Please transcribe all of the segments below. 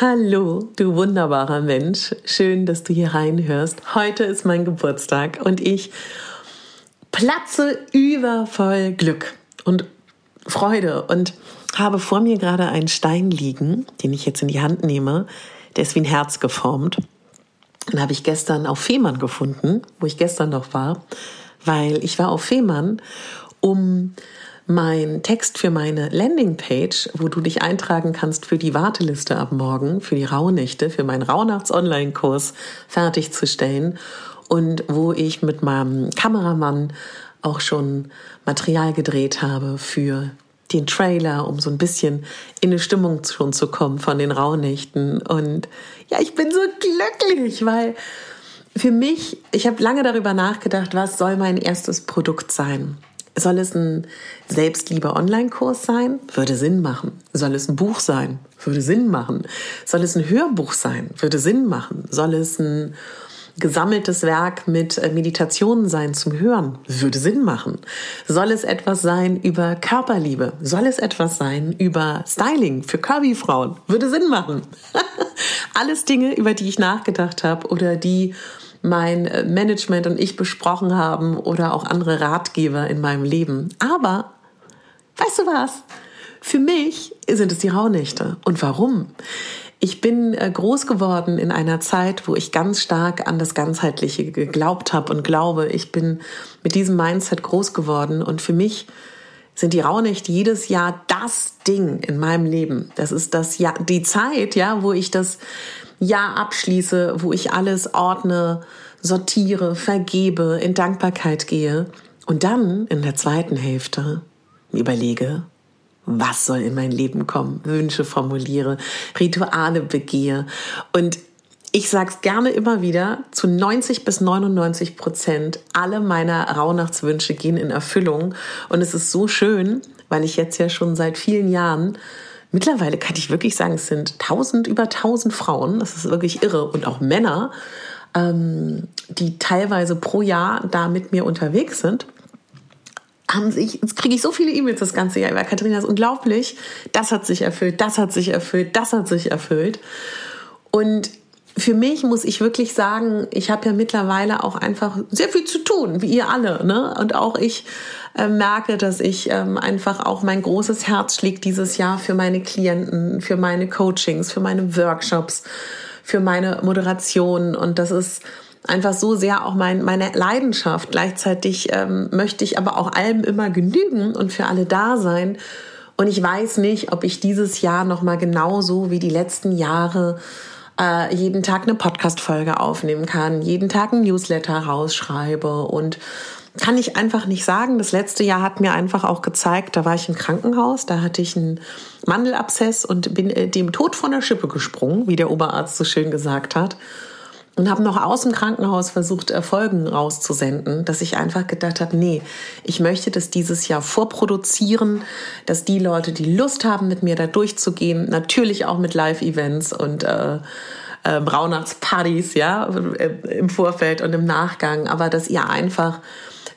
Hallo, du wunderbarer Mensch. Schön, dass du hier reinhörst. Heute ist mein Geburtstag und ich platze über voll Glück und Freude und habe vor mir gerade einen Stein liegen, den ich jetzt in die Hand nehme. Der ist wie ein Herz geformt. Den habe ich gestern auf Fehmarn gefunden, wo ich gestern noch war, weil ich war auf Fehmarn, um mein Text für meine Landingpage, wo du dich eintragen kannst für die Warteliste ab morgen, für die Rauhnächte, für meinen Rauhnachts-Online-Kurs fertigzustellen und wo ich mit meinem Kameramann auch schon Material gedreht habe für den Trailer, um so ein bisschen in eine Stimmung schon zu kommen von den Rauhnächten. Und ja, ich bin so glücklich, weil für mich, ich habe lange darüber nachgedacht, was soll mein erstes Produkt sein. Soll es ein Selbstliebe-Online-Kurs sein? Würde Sinn machen. Soll es ein Buch sein? Würde Sinn machen. Soll es ein Hörbuch sein? Würde Sinn machen. Soll es ein gesammeltes Werk mit äh, Meditationen sein zum Hören? Würde Sinn machen. Soll es etwas sein über Körperliebe? Soll es etwas sein über Styling für Kirby-Frauen? Würde Sinn machen. Alles Dinge, über die ich nachgedacht habe oder die mein äh, Management und ich besprochen haben oder auch andere Ratgeber in meinem Leben. Aber, weißt du was? Für mich sind es die Rauhnächte. Und warum? Ich bin äh, groß geworden in einer Zeit, wo ich ganz stark an das Ganzheitliche geglaubt habe und glaube. Ich bin mit diesem Mindset groß geworden und für mich sind die Rauhnächte jedes Jahr das Ding in meinem Leben. Das ist das Jahr, die Zeit, ja, wo ich das Jahr abschließe, wo ich alles ordne, sortiere, vergebe, in Dankbarkeit gehe und dann in der zweiten Hälfte überlege, was soll in mein Leben kommen, Wünsche formuliere, Rituale begehe und ich sage es gerne immer wieder, zu 90 bis 99 Prozent alle meiner Rauhnachtswünsche gehen in Erfüllung. Und es ist so schön, weil ich jetzt ja schon seit vielen Jahren Mittlerweile kann ich wirklich sagen, es sind tausend, über tausend Frauen, das ist wirklich irre, und auch Männer, ähm, die teilweise pro Jahr da mit mir unterwegs sind. Haben sich, jetzt kriege ich so viele E-Mails das ganze Jahr über Katharina, ist unglaublich. Das hat sich erfüllt, das hat sich erfüllt, das hat sich erfüllt. Und für mich muss ich wirklich sagen, ich habe ja mittlerweile auch einfach sehr viel zu tun, wie ihr alle. Ne? Und auch ich äh, merke, dass ich ähm, einfach auch mein großes Herz schlägt dieses Jahr für meine Klienten, für meine Coachings, für meine Workshops, für meine Moderation. Und das ist einfach so sehr auch mein, meine Leidenschaft. Gleichzeitig ähm, möchte ich aber auch allem immer genügen und für alle da sein. Und ich weiß nicht, ob ich dieses Jahr noch mal genauso wie die letzten Jahre äh, jeden Tag eine Podcast-Folge aufnehmen kann, jeden Tag ein Newsletter rausschreibe und kann ich einfach nicht sagen. Das letzte Jahr hat mir einfach auch gezeigt, da war ich im Krankenhaus, da hatte ich einen Mandelabszess und bin äh, dem Tod von der Schippe gesprungen, wie der Oberarzt so schön gesagt hat. Und habe noch aus dem Krankenhaus versucht, Erfolgen rauszusenden, dass ich einfach gedacht habe, nee, ich möchte das dieses Jahr vorproduzieren, dass die Leute, die Lust haben, mit mir da durchzugehen, natürlich auch mit Live-Events und äh, äh, Braunachtspartys, ja, im Vorfeld und im Nachgang, aber dass ihr einfach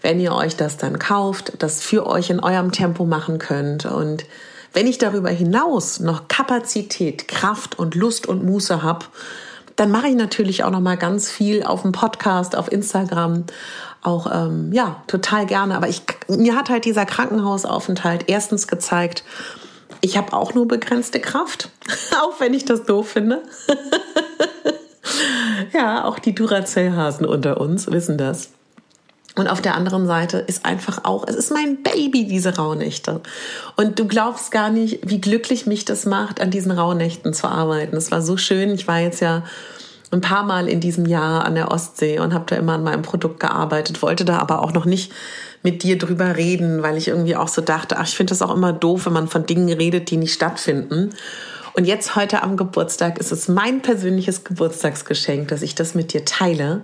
wenn ihr euch das dann kauft, das für euch in eurem Tempo machen könnt und wenn ich darüber hinaus noch Kapazität, Kraft und Lust und Muße habe, dann mache ich natürlich auch noch mal ganz viel auf dem Podcast, auf Instagram, auch ähm, ja total gerne. Aber ich, mir hat halt dieser Krankenhausaufenthalt erstens gezeigt, ich habe auch nur begrenzte Kraft, auch wenn ich das doof finde. ja, auch die Duracell-Hasen unter uns wissen das. Und auf der anderen Seite ist einfach auch, es ist mein Baby, diese Rauhnächte. Und du glaubst gar nicht, wie glücklich mich das macht, an diesen Rauhnächten zu arbeiten. Es war so schön. Ich war jetzt ja ein paar Mal in diesem Jahr an der Ostsee und habe da immer an meinem Produkt gearbeitet, wollte da aber auch noch nicht mit dir drüber reden, weil ich irgendwie auch so dachte, ach, ich finde das auch immer doof, wenn man von Dingen redet, die nicht stattfinden. Und jetzt heute am Geburtstag ist es mein persönliches Geburtstagsgeschenk, dass ich das mit dir teile,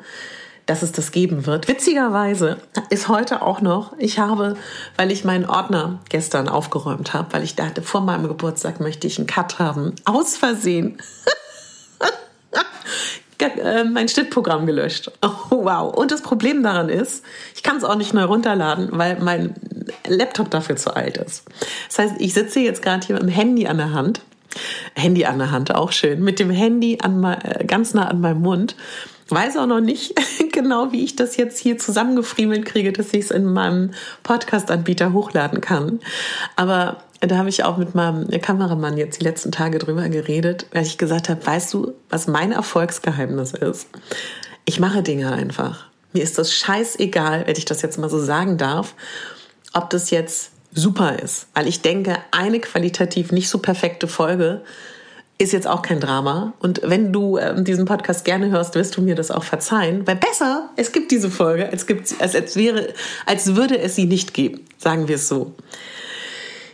dass es das geben wird. Witzigerweise ist heute auch noch, ich habe, weil ich meinen Ordner gestern aufgeräumt habe, weil ich dachte, vor meinem Geburtstag möchte ich einen Cut haben, aus Versehen. Äh, mein Schnittprogramm gelöscht. Oh, wow. Und das Problem daran ist, ich kann es auch nicht neu runterladen, weil mein Laptop dafür zu alt ist. Das heißt, ich sitze jetzt gerade hier mit dem Handy an der Hand. Handy an der Hand, auch schön. Mit dem Handy an, äh, ganz nah an meinem Mund weiß auch noch nicht genau, wie ich das jetzt hier zusammengefriemelt kriege, dass ich es in meinem Podcast-Anbieter hochladen kann. Aber da habe ich auch mit meinem Kameramann jetzt die letzten Tage drüber geredet, weil ich gesagt habe, weißt du, was mein Erfolgsgeheimnis ist? Ich mache Dinge einfach. Mir ist das scheißegal, wenn ich das jetzt mal so sagen darf, ob das jetzt super ist. Weil ich denke, eine qualitativ nicht so perfekte Folge ist jetzt auch kein Drama. Und wenn du äh, diesen Podcast gerne hörst, wirst du mir das auch verzeihen. Weil besser, es gibt diese Folge, als, gibt, als, als, wäre, als würde es sie nicht geben. Sagen wir es so.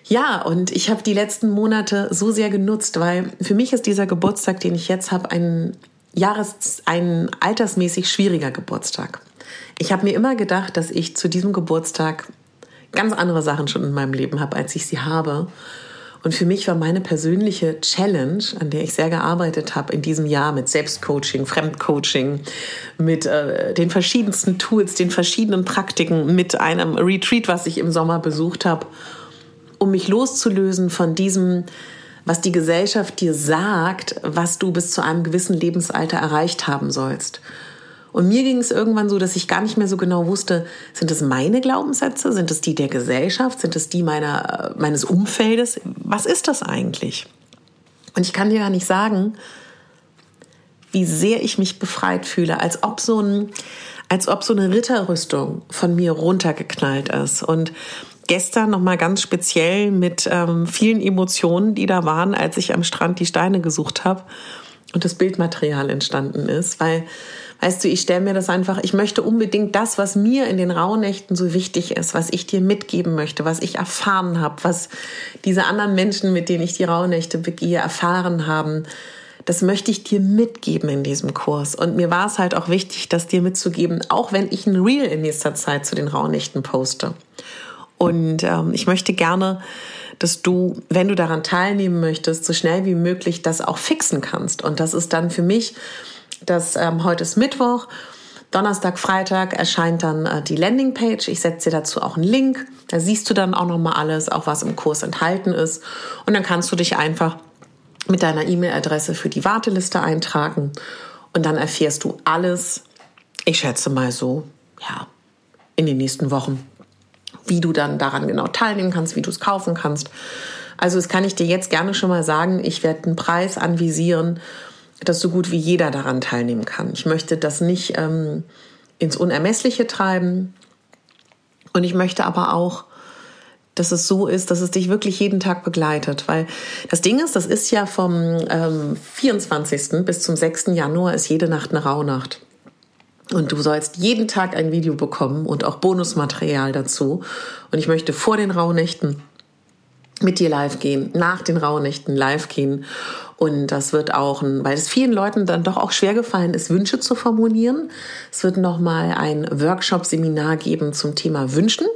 Ja, und ich habe die letzten Monate so sehr genutzt, weil für mich ist dieser Geburtstag, den ich jetzt habe, ein ein altersmäßig schwieriger Geburtstag. Ich habe mir immer gedacht, dass ich zu diesem Geburtstag ganz andere Sachen schon in meinem Leben habe, als ich sie habe. Und für mich war meine persönliche Challenge, an der ich sehr gearbeitet habe in diesem Jahr mit Selbstcoaching, Fremdcoaching, mit äh, den verschiedensten Tools, den verschiedenen Praktiken, mit einem Retreat, was ich im Sommer besucht habe, um mich loszulösen von diesem, was die Gesellschaft dir sagt, was du bis zu einem gewissen Lebensalter erreicht haben sollst. Und mir ging es irgendwann so, dass ich gar nicht mehr so genau wusste, sind es meine Glaubenssätze, sind es die der Gesellschaft, sind es die meiner, meines Umfeldes? Was ist das eigentlich? Und ich kann dir gar nicht sagen, wie sehr ich mich befreit fühle, als ob so ein, als ob so eine Ritterrüstung von mir runtergeknallt ist. Und gestern nochmal ganz speziell mit ähm, vielen Emotionen, die da waren, als ich am Strand die Steine gesucht habe und das Bildmaterial entstanden ist, weil Weißt du, ich stelle mir das einfach, ich möchte unbedingt das, was mir in den Rauhnächten so wichtig ist, was ich dir mitgeben möchte, was ich erfahren habe, was diese anderen Menschen, mit denen ich die Rauhnächte begehe, erfahren haben, das möchte ich dir mitgeben in diesem Kurs. Und mir war es halt auch wichtig, das dir mitzugeben, auch wenn ich ein Reel in nächster Zeit zu den Rauhnächten poste. Und ähm, ich möchte gerne, dass du, wenn du daran teilnehmen möchtest, so schnell wie möglich das auch fixen kannst. Und das ist dann für mich dass ähm, heute ist Mittwoch. Donnerstag, Freitag erscheint dann äh, die Landingpage. Ich setze dir dazu auch einen Link. Da siehst du dann auch nochmal alles, auch was im Kurs enthalten ist. Und dann kannst du dich einfach mit deiner E-Mail-Adresse für die Warteliste eintragen. Und dann erfährst du alles, ich schätze mal so, ja, in den nächsten Wochen, wie du dann daran genau teilnehmen kannst, wie du es kaufen kannst. Also das kann ich dir jetzt gerne schon mal sagen. Ich werde einen Preis anvisieren dass so gut wie jeder daran teilnehmen kann. Ich möchte das nicht ähm, ins Unermessliche treiben und ich möchte aber auch, dass es so ist, dass es dich wirklich jeden Tag begleitet. Weil das Ding ist, das ist ja vom ähm, 24. bis zum 6. Januar ist jede Nacht eine Rauhnacht. Und du sollst jeden Tag ein Video bekommen und auch Bonusmaterial dazu. Und ich möchte vor den Rauhnächten mit dir live gehen, nach den Rauhnächten live gehen und das wird auch, ein, weil es vielen Leuten dann doch auch schwer gefallen ist, Wünsche zu formulieren. Es wird nochmal ein Workshop-Seminar geben zum Thema Wünschen.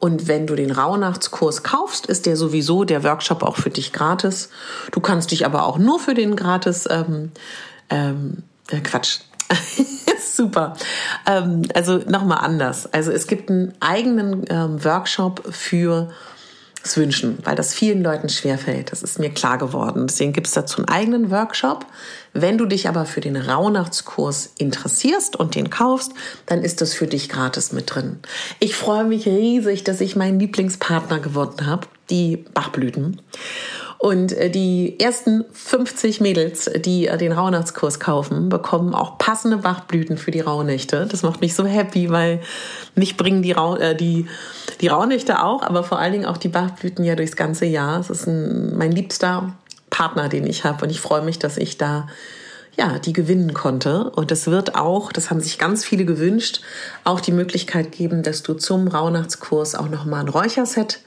Und wenn du den Rauhnachtskurs kaufst, ist der sowieso der Workshop auch für dich gratis. Du kannst dich aber auch nur für den gratis, ähm, ähm, äh, Quatsch, Super. Ähm, also nochmal anders. Also es gibt einen eigenen ähm, Workshop für wünschen, weil das vielen Leuten schwerfällt. Das ist mir klar geworden. Deswegen gibt es dazu einen eigenen Workshop. Wenn du dich aber für den Rauhnachtskurs interessierst und den kaufst, dann ist das für dich gratis mit drin. Ich freue mich riesig, dass ich meinen Lieblingspartner gewonnen habe, die Bachblüten. Und äh, die ersten 50 Mädels, die äh, den Rauhnachtskurs kaufen, bekommen auch passende Bachblüten für die Rauhnächte. Das macht mich so happy, weil mich bringen die, Rau äh, die, die Rauhnächte auch, aber vor allen Dingen auch die Bachblüten ja durchs ganze Jahr. Es ist ein, mein liebster Partner, den ich habe. Und ich freue mich, dass ich da ja, die gewinnen konnte. Und es wird auch, das haben sich ganz viele gewünscht, auch die Möglichkeit geben, dass du zum Rauhnachtskurs auch nochmal ein Räucherset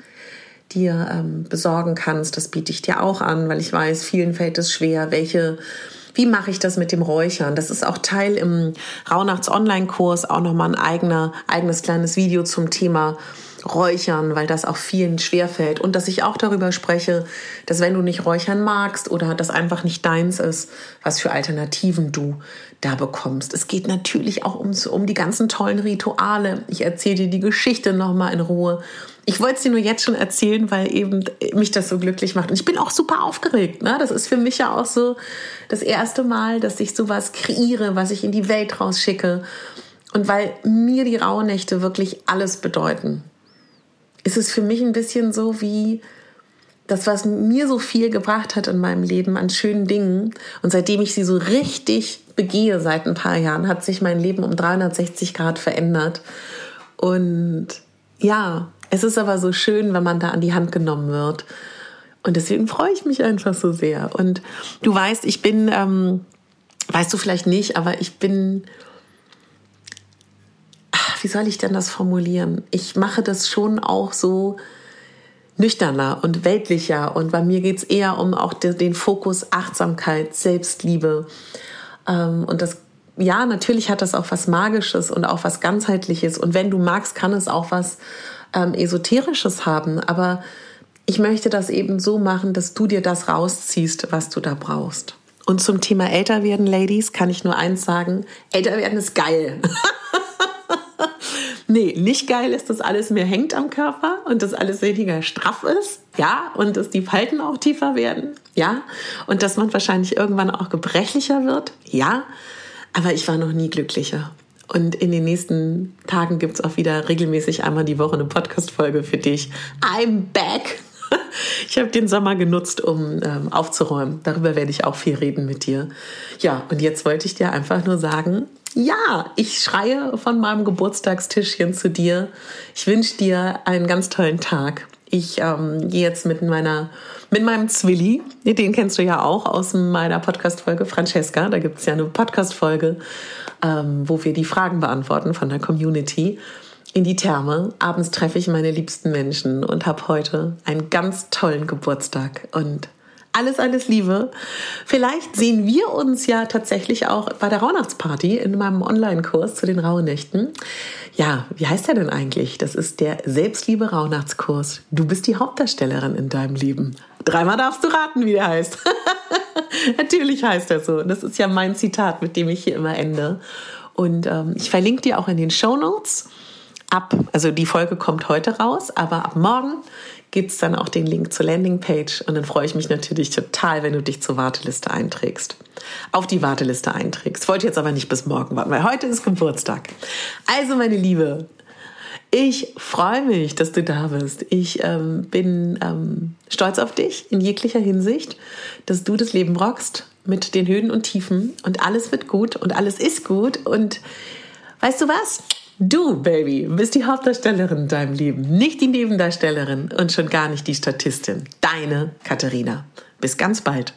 dir ähm, besorgen kannst. Das biete ich dir auch an, weil ich weiß, vielen fällt es schwer, welche wie mache ich das mit dem Räuchern? Das ist auch Teil im Rauhnachts Online-Kurs, auch nochmal ein eigener, eigenes kleines Video zum Thema Räuchern, weil das auch vielen schwerfällt. Und dass ich auch darüber spreche, dass wenn du nicht räuchern magst oder das einfach nicht deins ist, was für Alternativen du da bekommst. Es geht natürlich auch ums, um die ganzen tollen Rituale. Ich erzähle dir die Geschichte nochmal in Ruhe. Ich wollte es dir nur jetzt schon erzählen, weil eben mich das so glücklich macht. Und ich bin auch super aufgeregt. Ne? Das ist für mich ja auch so das erste Mal, dass ich sowas kreiere, was ich in die Welt rausschicke. Und weil mir die Rauhnächte wirklich alles bedeuten ist es für mich ein bisschen so wie das, was mir so viel gebracht hat in meinem Leben an schönen Dingen. Und seitdem ich sie so richtig begehe seit ein paar Jahren, hat sich mein Leben um 360 Grad verändert. Und ja, es ist aber so schön, wenn man da an die Hand genommen wird. Und deswegen freue ich mich einfach so sehr. Und du weißt, ich bin, ähm, weißt du vielleicht nicht, aber ich bin wie soll ich denn das formulieren? Ich mache das schon auch so nüchterner und weltlicher und bei mir geht es eher um auch den Fokus Achtsamkeit, Selbstliebe ähm, und das ja, natürlich hat das auch was Magisches und auch was Ganzheitliches. Und wenn du magst, kann es auch was ähm, Esoterisches haben. Aber ich möchte das eben so machen, dass du dir das rausziehst, was du da brauchst. Und zum Thema älter werden, Ladies, kann ich nur eins sagen. Älter werden ist geil. Nee, nicht geil ist, dass alles mehr hängt am Körper und dass alles weniger straff ist. Ja, und dass die Falten auch tiefer werden. Ja, und dass man wahrscheinlich irgendwann auch gebrechlicher wird. Ja, aber ich war noch nie glücklicher. Und in den nächsten Tagen gibt es auch wieder regelmäßig einmal die Woche eine Podcast-Folge für dich. I'm back. Ich habe den Sommer genutzt, um ähm, aufzuräumen. Darüber werde ich auch viel reden mit dir. Ja, und jetzt wollte ich dir einfach nur sagen, ja, ich schreie von meinem Geburtstagstischchen zu dir. Ich wünsche dir einen ganz tollen Tag. Ich ähm, gehe jetzt mit meiner, mit meinem Zwilli, den kennst du ja auch aus meiner Podcast-Folge Francesca. Da gibt es ja eine Podcast-Folge, ähm, wo wir die Fragen beantworten von der Community in die Therme. Abends treffe ich meine liebsten Menschen und habe heute einen ganz tollen Geburtstag und alles, alles Liebe. Vielleicht sehen wir uns ja tatsächlich auch bei der Rauhnachtsparty in meinem Online-Kurs zu den Rauhnächten. Ja, wie heißt der denn eigentlich? Das ist der Selbstliebe Rauhnachtskurs. Du bist die Hauptdarstellerin in deinem Leben. Dreimal darfst du raten, wie der heißt. Natürlich heißt er so. Das ist ja mein Zitat, mit dem ich hier immer ende. Und ähm, ich verlinke dir auch in den Show Notes ab, also die Folge kommt heute raus, aber ab morgen gibt es dann auch den Link zur Landingpage und dann freue ich mich natürlich total, wenn du dich zur Warteliste einträgst. Auf die Warteliste einträgst. Wollte jetzt aber nicht bis morgen warten, weil heute ist Geburtstag. Also meine Liebe, ich freue mich, dass du da bist. Ich ähm, bin ähm, stolz auf dich in jeglicher Hinsicht, dass du das Leben rockst mit den Höhen und Tiefen und alles wird gut und alles ist gut und weißt du was? Du, Baby, bist die Hauptdarstellerin in deinem Leben, nicht die Nebendarstellerin und schon gar nicht die Statistin. Deine Katharina. Bis ganz bald.